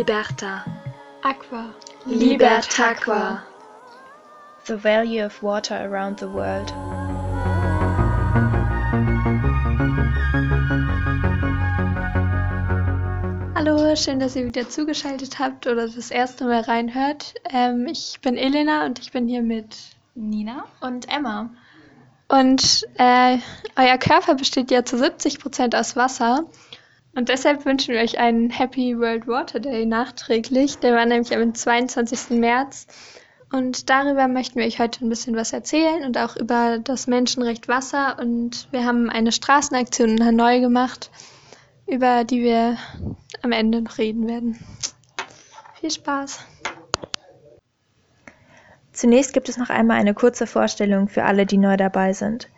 Liberta. Aqua. Libertaqua. The value of water around the world. Hallo, schön, dass ihr wieder zugeschaltet habt oder das erste Mal reinhört. Ähm, ich bin Elena und ich bin hier mit Nina und Emma. Und äh, euer Körper besteht ja zu 70% aus Wasser. Und deshalb wünschen wir euch einen Happy World Water Day nachträglich. Der war nämlich am 22. März. Und darüber möchten wir euch heute ein bisschen was erzählen und auch über das Menschenrecht Wasser. Und wir haben eine Straßenaktion in Hanoi gemacht, über die wir am Ende noch reden werden. Viel Spaß! Zunächst gibt es noch einmal eine kurze Vorstellung für alle, die neu dabei sind.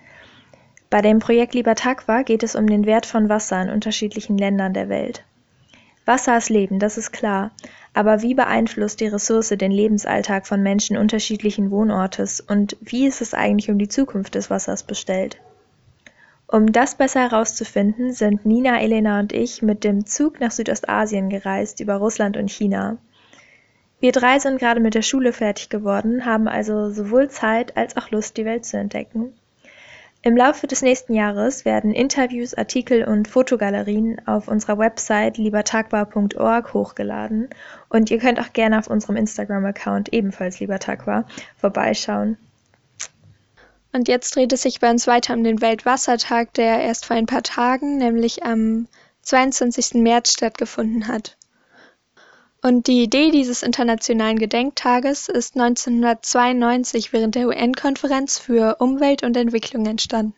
Bei dem Projekt Libertaqua geht es um den Wert von Wasser in unterschiedlichen Ländern der Welt. Wasser ist Leben, das ist klar. Aber wie beeinflusst die Ressource den Lebensalltag von Menschen unterschiedlichen Wohnortes und wie ist es eigentlich um die Zukunft des Wassers bestellt? Um das besser herauszufinden, sind Nina, Elena und ich mit dem Zug nach Südostasien gereist über Russland und China. Wir drei sind gerade mit der Schule fertig geworden, haben also sowohl Zeit als auch Lust, die Welt zu entdecken im Laufe des nächsten Jahres werden Interviews, Artikel und Fotogalerien auf unserer Website liebertagbar.org hochgeladen und ihr könnt auch gerne auf unserem Instagram-Account ebenfalls liebertagbar vorbeischauen. Und jetzt dreht es sich bei uns weiter um den Weltwassertag, der erst vor ein paar Tagen, nämlich am 22. März stattgefunden hat. Und die Idee dieses internationalen Gedenktages ist 1992 während der UN-Konferenz für Umwelt und Entwicklung entstanden.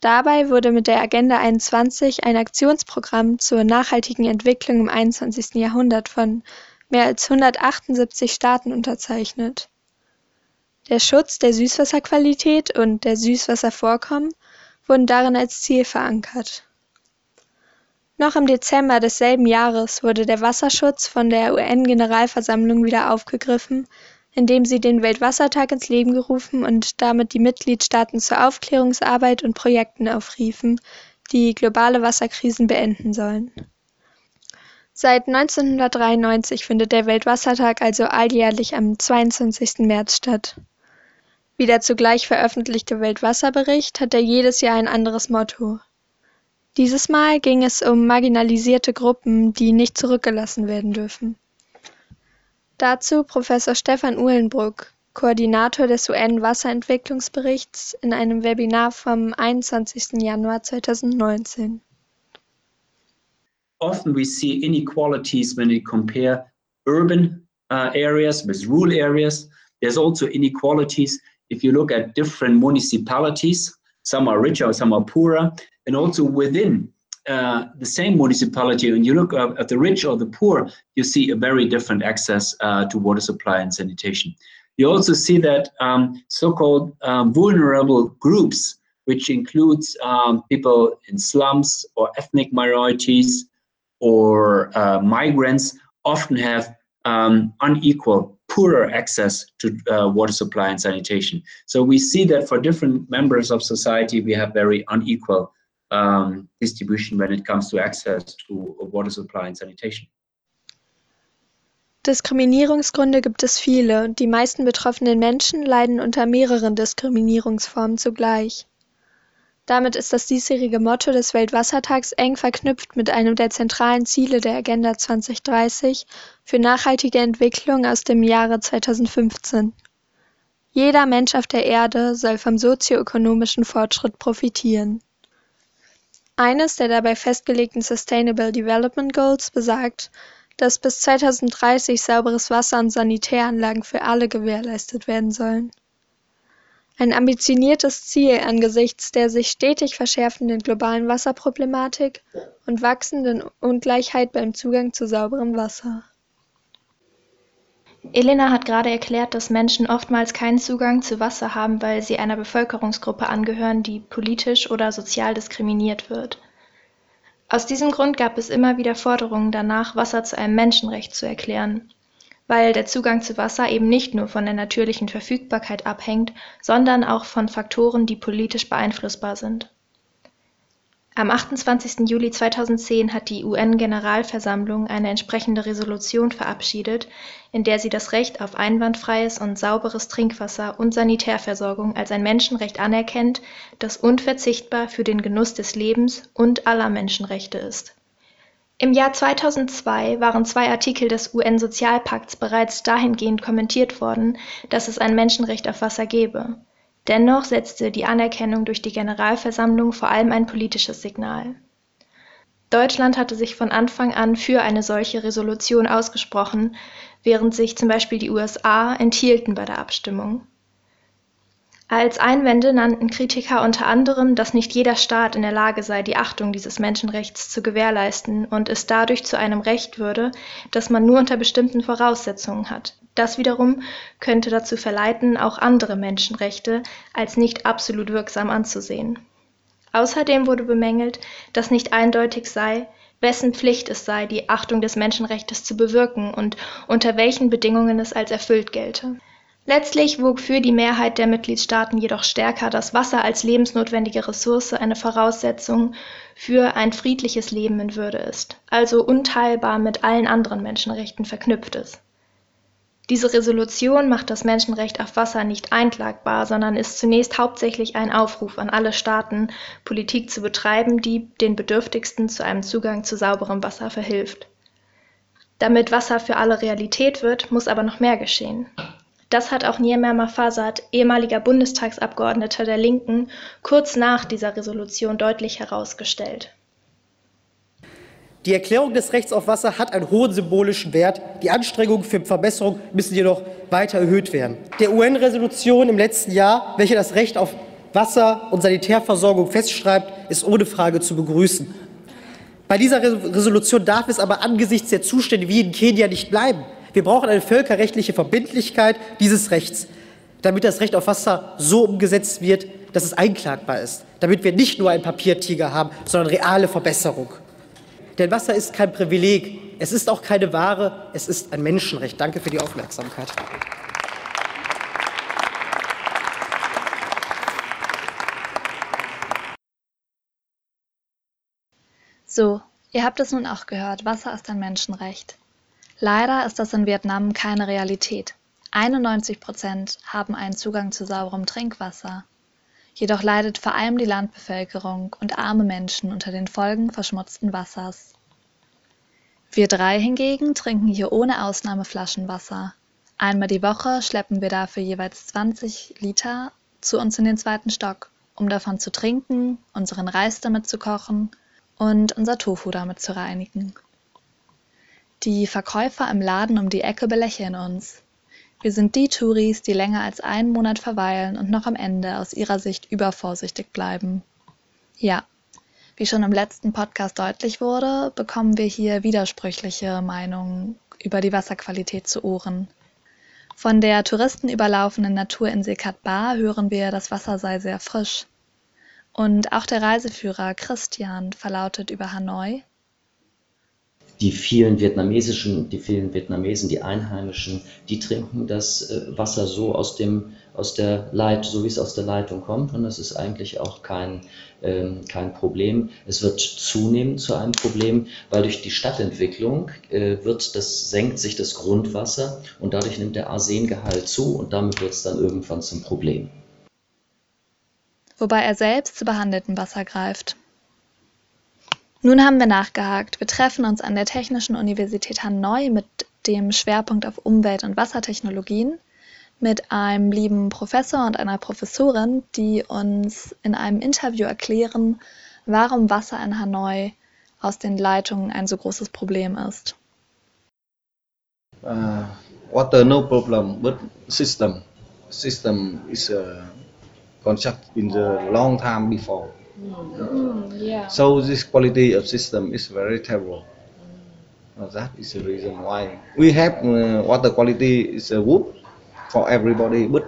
Dabei wurde mit der Agenda 21 ein Aktionsprogramm zur nachhaltigen Entwicklung im 21. Jahrhundert von mehr als 178 Staaten unterzeichnet. Der Schutz der Süßwasserqualität und der Süßwasservorkommen wurden darin als Ziel verankert. Noch im Dezember desselben Jahres wurde der Wasserschutz von der UN-Generalversammlung wieder aufgegriffen, indem sie den Weltwassertag ins Leben gerufen und damit die Mitgliedstaaten zur Aufklärungsarbeit und Projekten aufriefen, die globale Wasserkrisen beenden sollen. Seit 1993 findet der Weltwassertag also alljährlich am 22. März statt. Wie der zugleich veröffentlichte Weltwasserbericht hat er jedes Jahr ein anderes Motto. Dieses Mal ging es um marginalisierte Gruppen, die nicht zurückgelassen werden dürfen. Dazu Professor Stefan Uhlenbruck, Koordinator des UN-Wasserentwicklungsberichts, in einem Webinar vom 21. Januar 2019. Often we see inequalities when we compare urban uh, areas with rural areas. There's also inequalities if you look at different municipalities. Some are richer, some are poorer. And also within uh, the same municipality, when you look at the rich or the poor, you see a very different access uh, to water supply and sanitation. You also see that um, so-called um, vulnerable groups, which includes um, people in slums or ethnic minorities or uh, migrants, often have um, unequal, poorer access to uh, water supply and sanitation. So we see that for different members of society, we have very unequal um, distribution when it comes to access to water supply and sanitation. Diskriminierungsgründe gibt es viele die meisten betroffenen Menschen leiden unter mehreren Diskriminierungsformen zugleich. Damit ist das diesjährige Motto des Weltwassertags eng verknüpft mit einem der zentralen Ziele der Agenda 2030 für nachhaltige Entwicklung aus dem Jahre 2015. Jeder Mensch auf der Erde soll vom sozioökonomischen Fortschritt profitieren. Eines der dabei festgelegten Sustainable Development Goals besagt, dass bis 2030 sauberes Wasser und Sanitäranlagen für alle gewährleistet werden sollen. Ein ambitioniertes Ziel angesichts der sich stetig verschärfenden globalen Wasserproblematik und wachsenden Ungleichheit beim Zugang zu sauberem Wasser. Elena hat gerade erklärt, dass Menschen oftmals keinen Zugang zu Wasser haben, weil sie einer Bevölkerungsgruppe angehören, die politisch oder sozial diskriminiert wird. Aus diesem Grund gab es immer wieder Forderungen danach, Wasser zu einem Menschenrecht zu erklären, weil der Zugang zu Wasser eben nicht nur von der natürlichen Verfügbarkeit abhängt, sondern auch von Faktoren, die politisch beeinflussbar sind. Am 28. Juli 2010 hat die UN-Generalversammlung eine entsprechende Resolution verabschiedet, in der sie das Recht auf einwandfreies und sauberes Trinkwasser und Sanitärversorgung als ein Menschenrecht anerkennt, das unverzichtbar für den Genuss des Lebens und aller Menschenrechte ist. Im Jahr 2002 waren zwei Artikel des UN-Sozialpakts bereits dahingehend kommentiert worden, dass es ein Menschenrecht auf Wasser gebe. Dennoch setzte die Anerkennung durch die Generalversammlung vor allem ein politisches Signal. Deutschland hatte sich von Anfang an für eine solche Resolution ausgesprochen, während sich zum Beispiel die USA enthielten bei der Abstimmung. Als Einwände nannten Kritiker unter anderem, dass nicht jeder Staat in der Lage sei, die Achtung dieses Menschenrechts zu gewährleisten und es dadurch zu einem Recht würde, das man nur unter bestimmten Voraussetzungen hat. Das wiederum könnte dazu verleiten, auch andere Menschenrechte als nicht absolut wirksam anzusehen. Außerdem wurde bemängelt, dass nicht eindeutig sei, wessen Pflicht es sei, die Achtung des Menschenrechts zu bewirken und unter welchen Bedingungen es als erfüllt gelte. Letztlich wog für die Mehrheit der Mitgliedstaaten jedoch stärker, dass Wasser als lebensnotwendige Ressource eine Voraussetzung für ein friedliches Leben in Würde ist, also unteilbar mit allen anderen Menschenrechten verknüpft ist. Diese Resolution macht das Menschenrecht auf Wasser nicht einklagbar, sondern ist zunächst hauptsächlich ein Aufruf an alle Staaten, Politik zu betreiben, die den Bedürftigsten zu einem Zugang zu sauberem Wasser verhilft. Damit Wasser für alle Realität wird, muss aber noch mehr geschehen. Das hat auch Niemer Mafasat, ehemaliger Bundestagsabgeordneter der Linken, kurz nach dieser Resolution deutlich herausgestellt. Die Erklärung des Rechts auf Wasser hat einen hohen symbolischen Wert. Die Anstrengungen für Verbesserung müssen jedoch weiter erhöht werden. Der UN-Resolution im letzten Jahr, welche das Recht auf Wasser und Sanitärversorgung festschreibt, ist ohne Frage zu begrüßen. Bei dieser Resolution darf es aber angesichts der Zustände wie in Kenia nicht bleiben. Wir brauchen eine völkerrechtliche Verbindlichkeit dieses Rechts, damit das Recht auf Wasser so umgesetzt wird, dass es einklagbar ist, damit wir nicht nur einen Papiertiger haben, sondern reale Verbesserung. Denn Wasser ist kein Privileg, es ist auch keine Ware, es ist ein Menschenrecht. Danke für die Aufmerksamkeit. So, ihr habt es nun auch gehört, Wasser ist ein Menschenrecht. Leider ist das in Vietnam keine Realität. 91 Prozent haben einen Zugang zu sauberem Trinkwasser. Jedoch leidet vor allem die Landbevölkerung und arme Menschen unter den Folgen verschmutzten Wassers. Wir drei hingegen trinken hier ohne Ausnahme Flaschenwasser. Einmal die Woche schleppen wir dafür jeweils 20 Liter zu uns in den zweiten Stock, um davon zu trinken, unseren Reis damit zu kochen und unser Tofu damit zu reinigen. Die Verkäufer im Laden um die Ecke belächeln uns. Wir sind die Touris, die länger als einen Monat verweilen und noch am Ende aus ihrer Sicht übervorsichtig bleiben. Ja, wie schon im letzten Podcast deutlich wurde, bekommen wir hier widersprüchliche Meinungen über die Wasserqualität zu Ohren. Von der touristenüberlaufenden Naturinsel Bar hören wir, das Wasser sei sehr frisch. Und auch der Reiseführer Christian verlautet über Hanoi, die vielen vietnamesischen, die vielen Vietnamesen, die Einheimischen, die trinken das äh, Wasser so aus dem, aus der Leit, so wie es aus der Leitung kommt. Und das ist eigentlich auch kein, ähm, kein Problem. Es wird zunehmend zu einem Problem, weil durch die Stadtentwicklung äh, wird das, senkt sich das Grundwasser und dadurch nimmt der Arsengehalt zu und damit wird es dann irgendwann zum Problem. Wobei er selbst zu behandeltem Wasser greift. Nun haben wir nachgehakt. Wir treffen uns an der Technischen Universität Hanoi mit dem Schwerpunkt auf Umwelt- und Wassertechnologien mit einem lieben Professor und einer Professorin, die uns in einem Interview erklären, warum Wasser in Hanoi aus den Leitungen ein so großes Problem ist. Uh, water no problem, but system. System is a concept in the long time before. Mm, yeah. So this quality of system is very terrible. Mm. that is the reason why we have uh, water quality is a good for everybody, but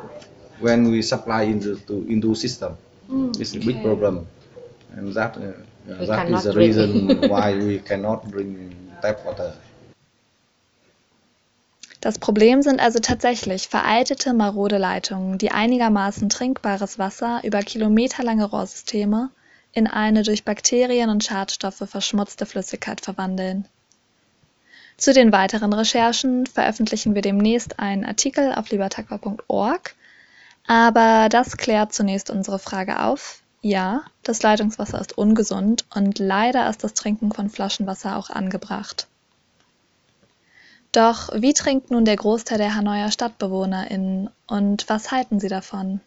when we supply into to, into system, mm, it's a okay. big problem, and that uh, that is the reason why we cannot bring tap water. Das Problem sind also tatsächlich veraltete, marode Leitungen, die einigermaßen trinkbares Wasser über kilometerlange Rohrsysteme in eine durch Bakterien und Schadstoffe verschmutzte Flüssigkeit verwandeln. Zu den weiteren Recherchen veröffentlichen wir demnächst einen Artikel auf libertaqua.org, aber das klärt zunächst unsere Frage auf. Ja, das Leitungswasser ist ungesund und leider ist das Trinken von Flaschenwasser auch angebracht. Doch wie trinkt nun der Großteil der Hanoier StadtbewohnerInnen und was halten sie davon?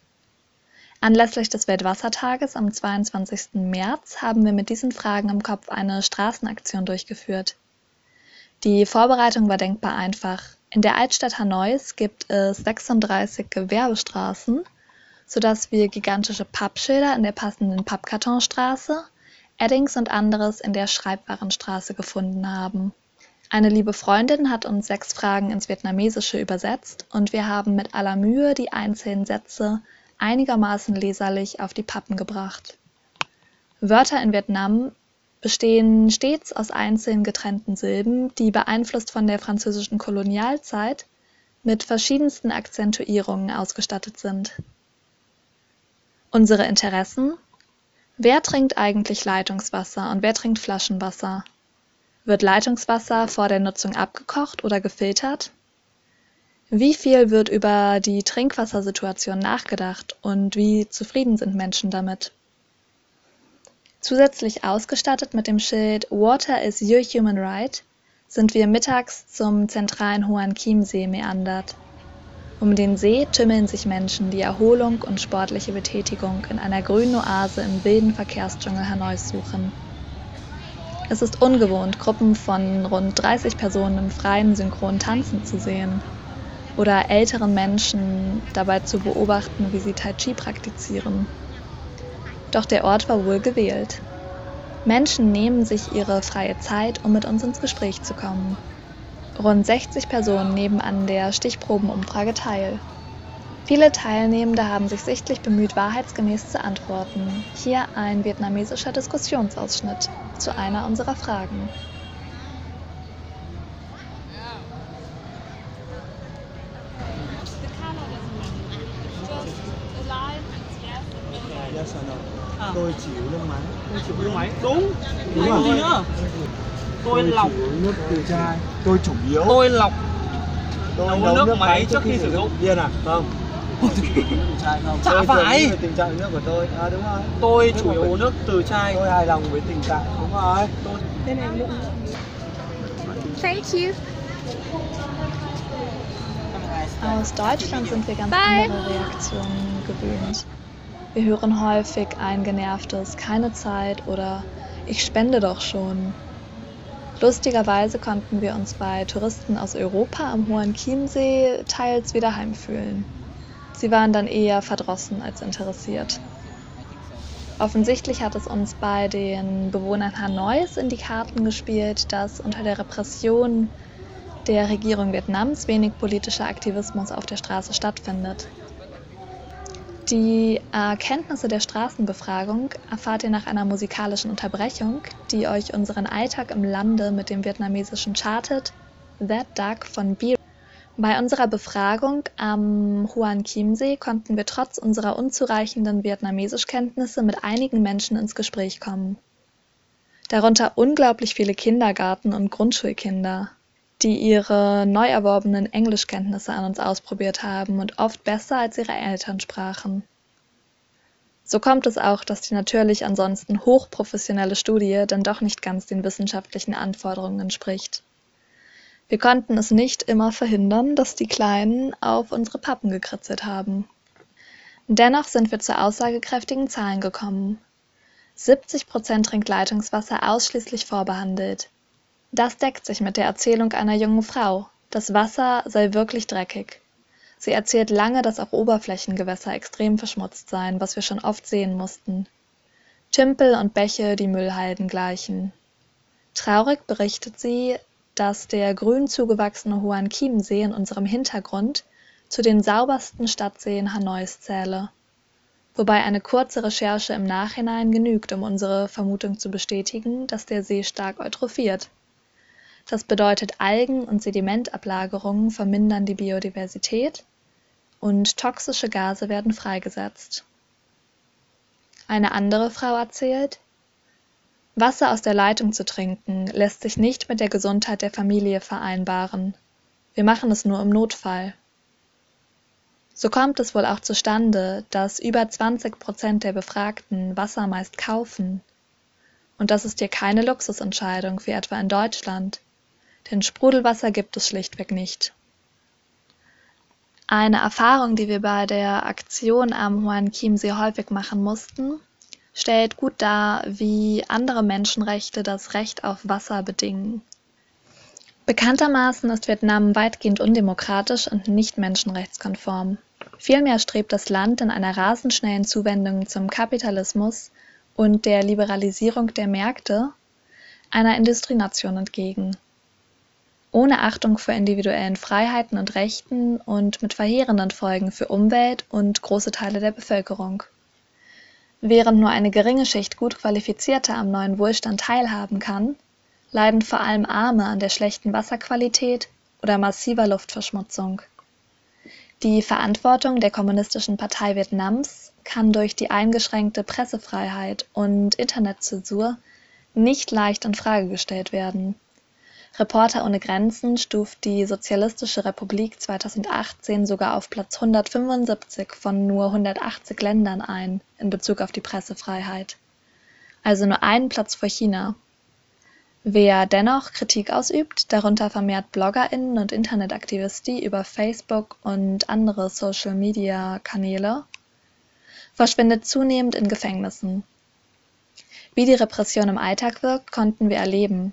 Anlässlich des Weltwassertages am 22. März haben wir mit diesen Fragen im Kopf eine Straßenaktion durchgeführt. Die Vorbereitung war denkbar einfach. In der Altstadt Hanois gibt es 36 Gewerbestraßen, sodass wir gigantische Pappschilder in der passenden Pappkartonstraße, Eddings und anderes in der Schreibwarenstraße gefunden haben. Eine liebe Freundin hat uns sechs Fragen ins Vietnamesische übersetzt und wir haben mit aller Mühe die einzelnen Sätze einigermaßen leserlich auf die Pappen gebracht. Wörter in Vietnam bestehen stets aus einzeln getrennten Silben, die beeinflusst von der französischen Kolonialzeit mit verschiedensten Akzentuierungen ausgestattet sind. Unsere Interessen Wer trinkt eigentlich Leitungswasser und wer trinkt Flaschenwasser? Wird Leitungswasser vor der Nutzung abgekocht oder gefiltert? Wie viel wird über die Trinkwassersituation nachgedacht und wie zufrieden sind Menschen damit? Zusätzlich ausgestattet mit dem Schild Water is your human right sind wir mittags zum zentralen Hoan Kiem See meandert. Um den See tümmeln sich Menschen, die Erholung und sportliche Betätigung in einer grünen Oase im wilden Verkehrsdschungel Hanois suchen. Es ist ungewohnt, Gruppen von rund 30 Personen im freien Synchron tanzen zu sehen oder älteren Menschen dabei zu beobachten, wie sie Tai Chi praktizieren. Doch der Ort war wohl gewählt. Menschen nehmen sich ihre freie Zeit, um mit uns ins Gespräch zu kommen. Rund 60 Personen nehmen an der Stichprobenumfrage teil. Viele Teilnehmende haben sich sichtlich bemüht, wahrheitsgemäß zu antworten. Hier ein vietnamesischer Diskussionsausschnitt zu einer unserer Fragen. Tôi chịu nước máy. Tôi chịu nước máy. Đúng. Đúng rồi. Gì nữa? Tôi lọc nước từ chai. Tôi chủ yếu. Tôi lọc tôi nấu, nước, nước máy trước khi sử dụng. Điên à? Không. Chả phải. Tình trạng nước của tôi. À đúng rồi. Tôi chủ yếu uống nước từ chai. Tôi hài lòng với tình trạng. Đúng rồi. Tôi. Đây này lượng. Thank you. Aus Deutschland sind wir ganz Bye. andere Reaktionen gewöhnt. Wir hören häufig ein genervtes Keine Zeit oder Ich spende doch schon. Lustigerweise konnten wir uns bei Touristen aus Europa am Hohen Chiemsee teils wieder heimfühlen. Sie waren dann eher verdrossen als interessiert. Offensichtlich hat es uns bei den Bewohnern Hanois in die Karten gespielt, dass unter der Repression der Regierung Vietnams wenig politischer Aktivismus auf der Straße stattfindet. Die Erkenntnisse der Straßenbefragung erfahrt ihr nach einer musikalischen Unterbrechung, die euch unseren Alltag im Lande mit dem vietnamesischen chartet That Duck von B. Bei unserer Befragung am Huan Chiemsee konnten wir trotz unserer unzureichenden Vietnamesischkenntnisse mit einigen Menschen ins Gespräch kommen. Darunter unglaublich viele Kindergarten- und Grundschulkinder, die ihre neu erworbenen Englischkenntnisse an uns ausprobiert haben und oft besser als ihre Eltern sprachen. So kommt es auch, dass die natürlich ansonsten hochprofessionelle Studie dann doch nicht ganz den wissenschaftlichen Anforderungen entspricht. Wir konnten es nicht immer verhindern, dass die Kleinen auf unsere Pappen gekritzelt haben. Dennoch sind wir zu aussagekräftigen Zahlen gekommen. 70 Prozent trinkt Leitungswasser ausschließlich vorbehandelt. Das deckt sich mit der Erzählung einer jungen Frau. Das Wasser sei wirklich dreckig. Sie erzählt lange, dass auch Oberflächengewässer extrem verschmutzt seien, was wir schon oft sehen mussten. Tümpel und Bäche die Müllhalden gleichen. Traurig berichtet sie, dass der grün zugewachsene Hoan Chiemsee in unserem Hintergrund zu den saubersten Stadtseen Hanois zähle. Wobei eine kurze Recherche im Nachhinein genügt, um unsere Vermutung zu bestätigen, dass der See stark eutrophiert. Das bedeutet, Algen- und Sedimentablagerungen vermindern die Biodiversität und toxische Gase werden freigesetzt. Eine andere Frau erzählt, Wasser aus der Leitung zu trinken lässt sich nicht mit der Gesundheit der Familie vereinbaren. Wir machen es nur im Notfall. So kommt es wohl auch zustande, dass über 20 Prozent der Befragten Wasser meist kaufen. Und das ist hier keine Luxusentscheidung wie etwa in Deutschland, denn Sprudelwasser gibt es schlichtweg nicht. Eine Erfahrung, die wir bei der Aktion am Huan-Chiemsee häufig machen mussten, stellt gut dar, wie andere Menschenrechte das Recht auf Wasser bedingen. Bekanntermaßen ist Vietnam weitgehend undemokratisch und nicht menschenrechtskonform. Vielmehr strebt das Land in einer rasend schnellen Zuwendung zum Kapitalismus und der Liberalisierung der Märkte einer Industrienation entgegen ohne Achtung vor individuellen Freiheiten und Rechten und mit verheerenden Folgen für Umwelt und große Teile der Bevölkerung. Während nur eine geringe Schicht gut Qualifizierter am neuen Wohlstand teilhaben kann, leiden vor allem Arme an der schlechten Wasserqualität oder massiver Luftverschmutzung. Die Verantwortung der Kommunistischen Partei Vietnams kann durch die eingeschränkte Pressefreiheit und Internetzensur nicht leicht in Frage gestellt werden Reporter ohne Grenzen stuft die Sozialistische Republik 2018 sogar auf Platz 175 von nur 180 Ländern ein in Bezug auf die Pressefreiheit. Also nur einen Platz vor China. Wer dennoch Kritik ausübt, darunter vermehrt BloggerInnen und Internetaktivisten über Facebook und andere Social-Media-Kanäle, verschwindet zunehmend in Gefängnissen. Wie die Repression im Alltag wirkt, konnten wir erleben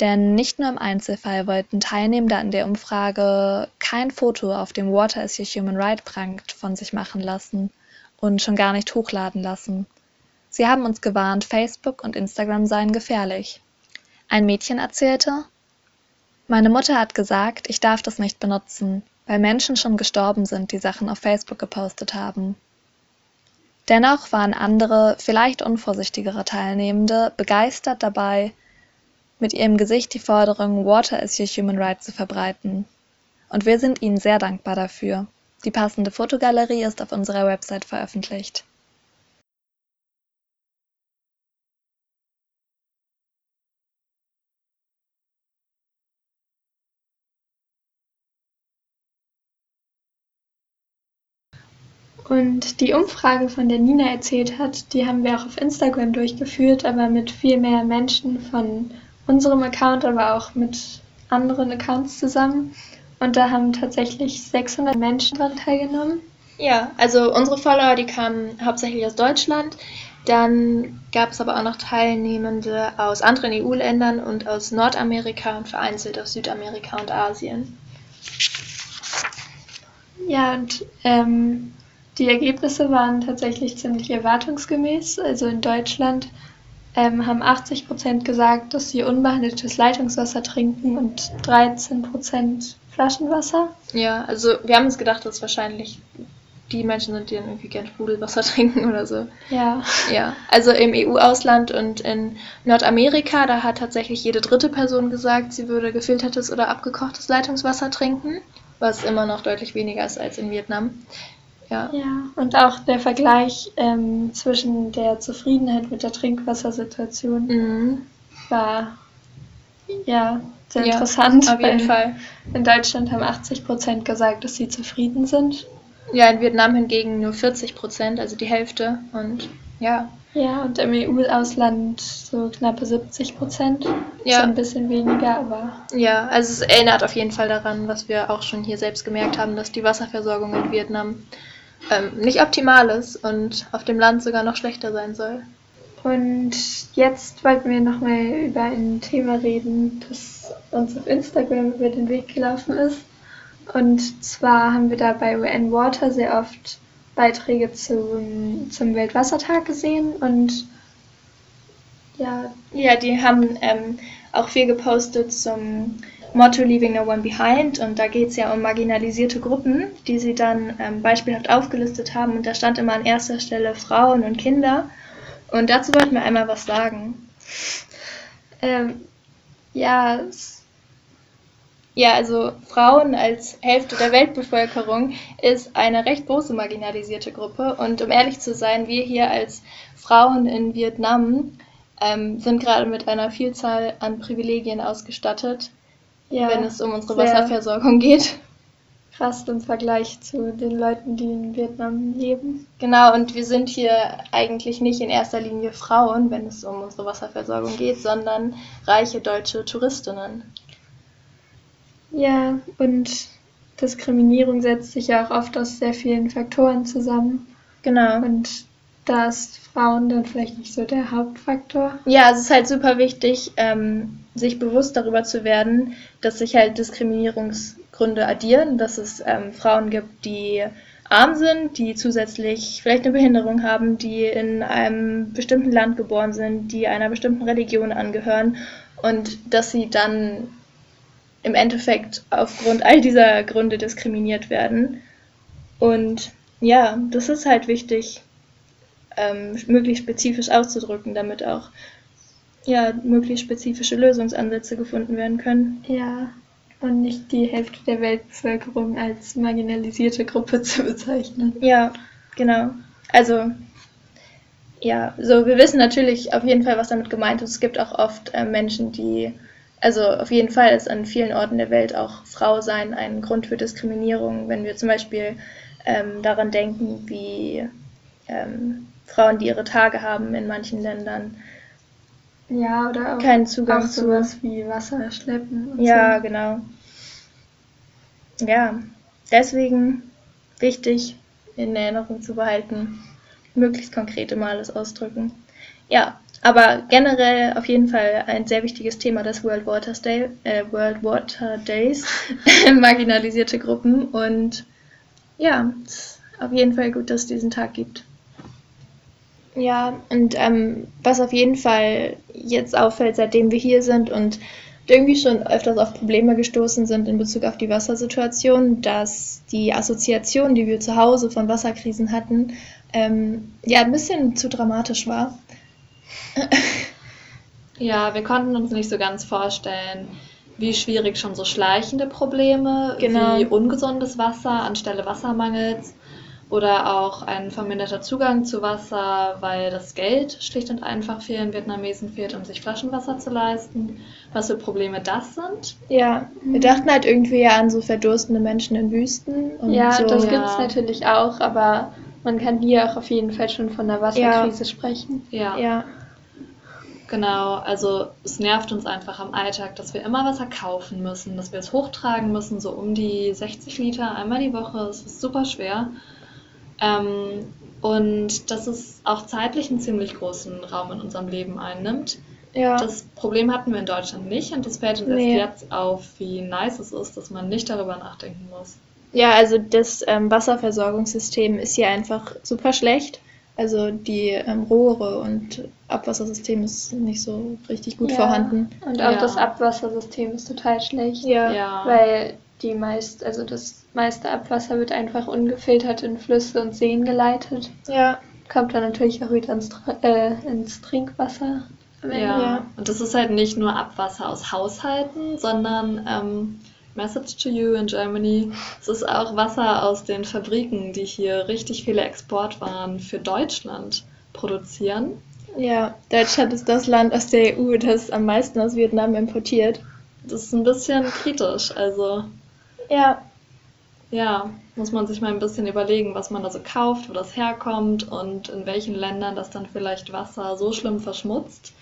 denn nicht nur im Einzelfall wollten Teilnehmende an der Umfrage kein Foto auf dem Water is your human right prangt von sich machen lassen und schon gar nicht hochladen lassen. Sie haben uns gewarnt, Facebook und Instagram seien gefährlich. Ein Mädchen erzählte, meine Mutter hat gesagt, ich darf das nicht benutzen, weil Menschen schon gestorben sind, die Sachen auf Facebook gepostet haben. Dennoch waren andere, vielleicht unvorsichtigere Teilnehmende begeistert dabei, mit ihrem Gesicht die Forderung Water is your human right zu verbreiten. Und wir sind ihnen sehr dankbar dafür. Die passende Fotogalerie ist auf unserer Website veröffentlicht. Und die Umfrage, von der Nina erzählt hat, die haben wir auch auf Instagram durchgeführt, aber mit viel mehr Menschen von unserem Account, aber auch mit anderen Accounts zusammen. Und da haben tatsächlich 600 Menschen daran teilgenommen. Ja, also unsere Follower, die kamen hauptsächlich aus Deutschland. Dann gab es aber auch noch Teilnehmende aus anderen EU-Ländern und aus Nordamerika und vereinzelt aus Südamerika und Asien. Ja, und ähm, die Ergebnisse waren tatsächlich ziemlich erwartungsgemäß. Also in Deutschland ähm, haben 80 Prozent gesagt, dass sie unbehandeltes Leitungswasser trinken und 13 Prozent Flaschenwasser. Ja, also wir haben uns gedacht, dass wahrscheinlich die Menschen sind, die dann irgendwie gern Sprudelwasser trinken oder so. Ja. Ja, also im EU-Ausland und in Nordamerika, da hat tatsächlich jede dritte Person gesagt, sie würde gefiltertes oder abgekochtes Leitungswasser trinken, was immer noch deutlich weniger ist als in Vietnam. Ja. ja, und auch der Vergleich ähm, zwischen der Zufriedenheit mit der Trinkwassersituation mhm. war ja sehr ja, interessant. Auf jeden Fall. In Deutschland haben 80 Prozent gesagt, dass sie zufrieden sind. Ja, in Vietnam hingegen nur 40 Prozent, also die Hälfte. Und ja. Ja, und im EU-Ausland so knappe 70 Prozent. Ja. So ein bisschen weniger, aber. Ja, also es erinnert auf jeden Fall daran, was wir auch schon hier selbst gemerkt haben, dass die Wasserversorgung in Vietnam ähm, nicht optimal ist und auf dem Land sogar noch schlechter sein soll. Und jetzt wollten wir nochmal über ein Thema reden, das uns auf Instagram über den Weg gelaufen ist. Und zwar haben wir da bei UN Water sehr oft Beiträge zum, zum Weltwassertag gesehen und ja. Ja, die haben ähm, auch viel gepostet zum Motto Leaving No One Behind und da geht es ja um marginalisierte Gruppen, die sie dann ähm, beispielhaft aufgelistet haben und da stand immer an erster Stelle Frauen und Kinder und dazu wollten wir einmal was sagen. Ähm, ja, Ja, also Frauen als Hälfte der Weltbevölkerung ist eine recht große marginalisierte Gruppe. Und um ehrlich zu sein, wir hier als Frauen in Vietnam ähm, sind gerade mit einer Vielzahl an Privilegien ausgestattet, ja, wenn es um unsere Wasserversorgung geht. Krass im Vergleich zu den Leuten, die in Vietnam leben. Genau, und wir sind hier eigentlich nicht in erster Linie Frauen, wenn es um unsere Wasserversorgung geht, sondern reiche deutsche Touristinnen. Ja, und Diskriminierung setzt sich ja auch oft aus sehr vielen Faktoren zusammen. Genau. Und da ist Frauen dann vielleicht nicht so der Hauptfaktor. Ja, es ist halt super wichtig, ähm, sich bewusst darüber zu werden, dass sich halt Diskriminierungsgründe addieren, dass es ähm, Frauen gibt, die arm sind, die zusätzlich vielleicht eine Behinderung haben, die in einem bestimmten Land geboren sind, die einer bestimmten Religion angehören und dass sie dann im Endeffekt aufgrund all dieser Gründe diskriminiert werden. Und ja, das ist halt wichtig, ähm, möglichst spezifisch auszudrücken, damit auch ja, möglichst spezifische Lösungsansätze gefunden werden können. Ja, und nicht die Hälfte der Weltbevölkerung als marginalisierte Gruppe zu bezeichnen. Ja, genau. Also, ja, so wir wissen natürlich auf jeden Fall, was damit gemeint ist. Es gibt auch oft äh, Menschen, die also auf jeden Fall ist an vielen Orten der Welt auch Frau sein ein Grund für Diskriminierung. Wenn wir zum Beispiel ähm, daran denken, wie ähm, Frauen, die ihre Tage haben in manchen Ländern, ja, oder auch, keinen Zugang auch zu sowas wie Wasser schleppen. ja, so. genau. Ja, deswegen wichtig in Erinnerung zu behalten, möglichst konkret immer alles ausdrücken. Ja, aber generell auf jeden Fall ein sehr wichtiges Thema des World Water, Day, äh, World Water Days, marginalisierte Gruppen. Und ja, auf jeden Fall gut, dass es diesen Tag gibt. Ja, und ähm, was auf jeden Fall jetzt auffällt, seitdem wir hier sind und irgendwie schon öfters auf Probleme gestoßen sind in Bezug auf die Wassersituation, dass die Assoziation, die wir zu Hause von Wasserkrisen hatten, ähm, ja ein bisschen zu dramatisch war. Ja, wir konnten uns nicht so ganz vorstellen, wie schwierig schon so schleichende Probleme Genau. wie ungesundes Wasser anstelle Wassermangels oder auch ein verminderter Zugang zu Wasser, weil das Geld schlicht und einfach vielen Vietnamesen fehlt, um sich Flaschenwasser zu leisten. Was für Probleme das sind. Ja, wir dachten halt irgendwie ja an so verdurstende Menschen in Wüsten und Ja, so. das Ja. gibt es natürlich auch, aber man kann hier auch auf jeden Fall schon von einer Wasserkrise sprechen. Ja, Ja, genau. Also es nervt uns einfach am Alltag, dass wir immer Wasser kaufen müssen, dass wir es hochtragen müssen, so um die 60 Liter einmal die Woche. Es ist super schwer. Ähm, und dass es auch zeitlich einen ziemlich großen Raum in unserem Leben einnimmt. ja. Das Problem hatten wir in Deutschland nicht und es fällt uns Nee. erst jetzt auf, wie nice es ist, dass man nicht darüber nachdenken muss. Ja, also das ähm, Wasserversorgungssystem ist hier einfach super schlecht. Also die ähm, Rohre und Abwassersystem ist nicht so richtig gut Ja. vorhanden. Und auch Ja. das Abwassersystem ist total schlecht. Ja. Ja, Weil die meist, also das meiste Abwasser wird einfach ungefiltert in Flüsse und Seen geleitet. Ja, Kommt dann natürlich auch wieder ins, äh, ins Trinkwasser. ja. Ja. Und das ist halt nicht nur Abwasser aus Haushalten, sondern ähm, Message to you in Germany. Es ist auch Wasser aus den Fabriken, die hier richtig viele Exportwaren für Deutschland produzieren. ja. Deutschland ist das Land aus der EU, das am meisten aus Vietnam importiert. Das ist ein bisschen kritisch. Also Ja, ja, muss man sich mal ein bisschen überlegen, was man da so kauft, wo das herkommt und in welchen Ländern das dann vielleicht Wasser so schlimm verschmutzt,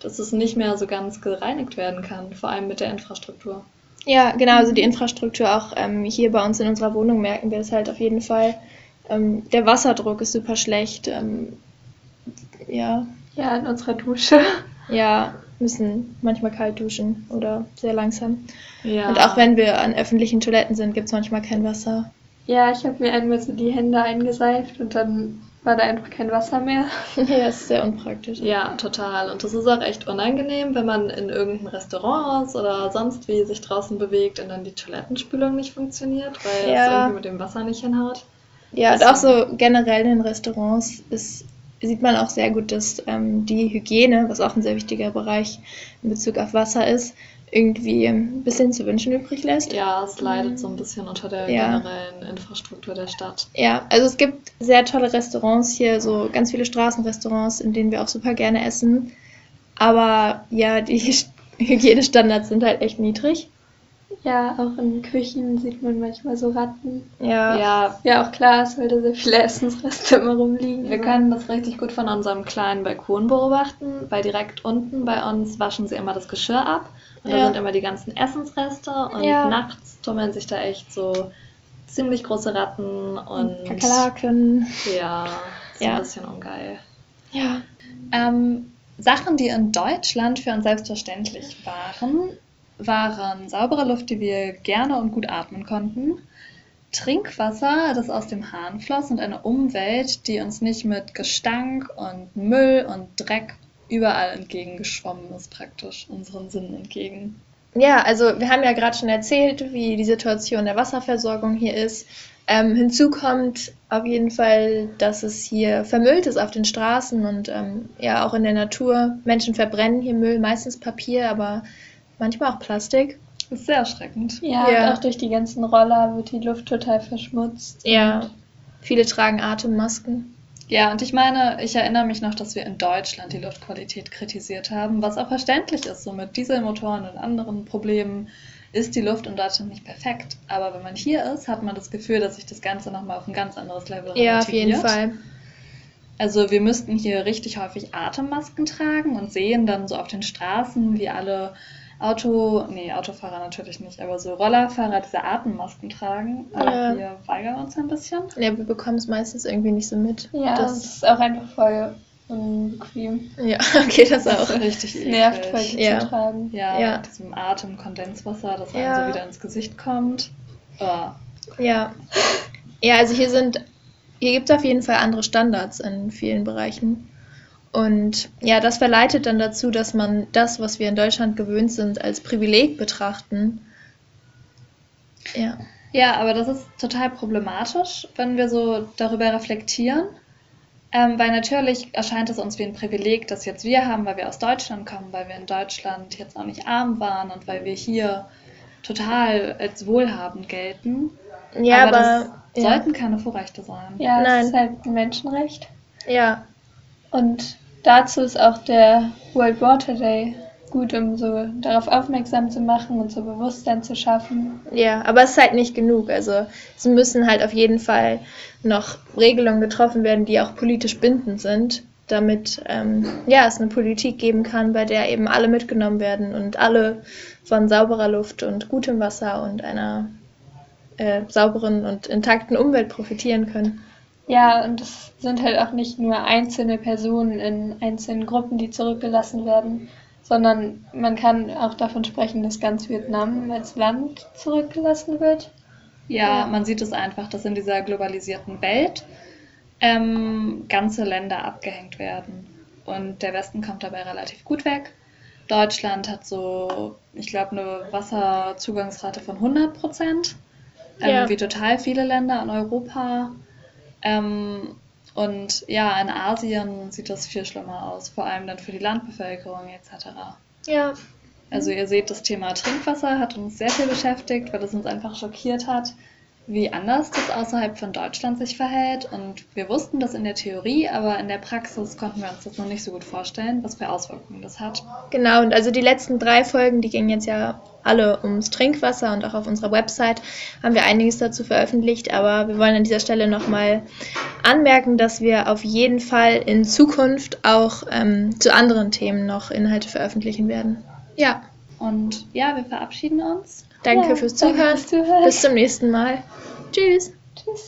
dass es nicht mehr so ganz gereinigt werden kann, vor allem mit der Infrastruktur. Ja, genau, also die Infrastruktur auch ähm, hier bei uns in unserer Wohnung merken wir es halt auf jeden Fall. Ähm, der Wasserdruck ist super schlecht. Ähm, ja, Ja, in unserer Dusche. ja, müssen manchmal kalt duschen oder sehr langsam. Ja. Und auch wenn wir an öffentlichen Toiletten sind, gibt es manchmal kein Wasser. Ja, ich habe mir einmal so die Hände eingeseift und dann war da einfach kein Wasser mehr. ja, ist sehr unpraktisch. Ja, total. Und das ist auch echt unangenehm, wenn man in irgendeinem Restaurant ist oder sonst wie sich draußen bewegt und dann die Toilettenspülung nicht funktioniert, weil es Ja. irgendwie mit dem Wasser nicht hinhaut. Ja, und auch so generell in Restaurants ist, sieht man auch sehr gut, dass ähm, die Hygiene, was auch ein sehr wichtiger Bereich in Bezug auf Wasser ist, irgendwie ein bisschen zu wünschen übrig lässt. Ja, es leidet so ein bisschen unter der Ja. generellen Infrastruktur der Stadt. Ja, also es gibt sehr tolle Restaurants hier, so ganz viele Straßenrestaurants, in denen wir auch super gerne essen. Aber ja, die Hygienestandards sind halt echt niedrig. Ja, auch in Küchen sieht man manchmal so Ratten. Ja, Ja, Ja, auch klar weil da sehr viele Essensreste immer rumliegen. wir können das richtig gut von unserem kleinen Balkon beobachten, weil direkt unten bei uns waschen sie immer das Geschirr ab. Und da Ja. sind immer die ganzen Essensreste und Ja. nachts tummeln sich da echt so ziemlich große Ratten und Kakerlaken. ja, ist Ja. ein bisschen ungeil. Ja. Ähm, Sachen, die in Deutschland für uns selbstverständlich waren, waren saubere Luft, die wir gerne und gut atmen konnten, Trinkwasser, das aus dem Hahn floss und eine Umwelt, die uns nicht mit Gestank und Müll und Dreck überall entgegengeschwommen ist, praktisch unseren Sinnen entgegen. Ja, also wir haben ja gerade schon erzählt, wie die Situation der Wasserversorgung hier ist. Ähm, hinzu kommt auf jeden Fall, dass es hier vermüllt ist auf den Straßen und ähm, ja auch in der Natur. Menschen verbrennen hier Müll, meistens Papier, aber manchmal auch Plastik. Das ist sehr erschreckend. Ja, Ja. und auch durch die ganzen Roller wird die Luft total verschmutzt. Ja, viele tragen Atemmasken. Ja, und ich meine, ich erinnere mich noch, dass wir in Deutschland die Luftqualität kritisiert haben, was auch verständlich ist. So mit Dieselmotoren und anderen Problemen ist die Luft in Deutschland nicht perfekt. Aber wenn man hier ist, hat man das Gefühl, dass sich das Ganze nochmal auf ein ganz anderes Level Ja, auf jeden relativiert. Fall. Also wir müssten hier richtig häufig Atemmasken tragen und sehen dann so auf den Straßen, wie alle Auto, nee, Autofahrer natürlich nicht, aber so Rollerfahrer diese Atemmasken tragen. Aber Ja. wir weigern uns ein bisschen. Ja, wir bekommen es meistens irgendwie nicht so mit. Ja, das das, ist auch einfach voll unbequem. ja okay, das Das auch. ist richtig Es eklig. nervt voll, die Ja. zu tragen. Ja, Ja. mit diesem Atemkondenswasser, das einem Ja. so wieder ins Gesicht kommt. Oh. Ja. Ja, also hier sind, hier gibt es auf jeden Fall andere Standards in vielen Bereichen. Und ja, das verleitet dann dazu, dass man das, was wir in Deutschland gewöhnt sind, als Privileg betrachten. Ja. Ja, aber das ist total problematisch, wenn wir so darüber reflektieren. Ähm, weil natürlich erscheint es uns wie ein Privileg, das jetzt wir haben, weil wir aus Deutschland kommen, weil wir in Deutschland jetzt auch nicht arm waren und weil wir hier total als wohlhabend gelten. Ja, aber, das ja. sollten keine Vorrechte sein. Ja, Nein. es ist halt ein Menschenrecht. ja, Und dazu ist auch der World Water Day gut, um so darauf aufmerksam zu machen und so Bewusstsein zu schaffen. ja, aber es ist halt nicht genug. Also es müssen halt auf jeden Fall noch Regelungen getroffen werden, die auch politisch bindend sind, damit ähm, ja, es eine Politik geben kann, bei der eben alle mitgenommen werden und alle von sauberer Luft und gutem Wasser und einer äh, sauberen und intakten Umwelt profitieren können. Ja, und es sind halt auch nicht nur einzelne Personen in einzelnen Gruppen, die zurückgelassen werden, sondern man kann auch davon sprechen, dass ganz Vietnam als Land zurückgelassen wird. Ja, man sieht es einfach, dass in dieser globalisierten Welt ähm, ganze Länder abgehängt werden. Und der Westen kommt dabei relativ gut weg. Deutschland hat so, ich glaube, eine Wasserzugangsrate von 100 Prozent, ähm, Ja. wie total viele Länder in Europa. Ähm, und ja, in Asien sieht das viel schlimmer aus, vor allem dann für die Landbevölkerung etc. Ja, Also ihr seht, das Thema Trinkwasser hat uns sehr viel beschäftigt, weil es uns einfach schockiert hat, wie anders das außerhalb von Deutschland sich verhält. Und wir wussten das in der Theorie, aber in der Praxis konnten wir uns das noch nicht so gut vorstellen, was für Auswirkungen das hat. Genau, und also die letzten drei Folgen, die gingen jetzt ja alle ums Trinkwasser und auch auf unserer Website haben wir einiges dazu veröffentlicht, aber wir wollen an dieser Stelle nochmal anmerken, dass wir auf jeden Fall in Zukunft auch ähm, zu anderen Themen noch Inhalte veröffentlichen werden. Ja, Und ja, wir verabschieden uns. Danke Ja, fürs danke Zuhören. fürs Zuhören. Bis zum nächsten Mal. Tschüss. Tschüss.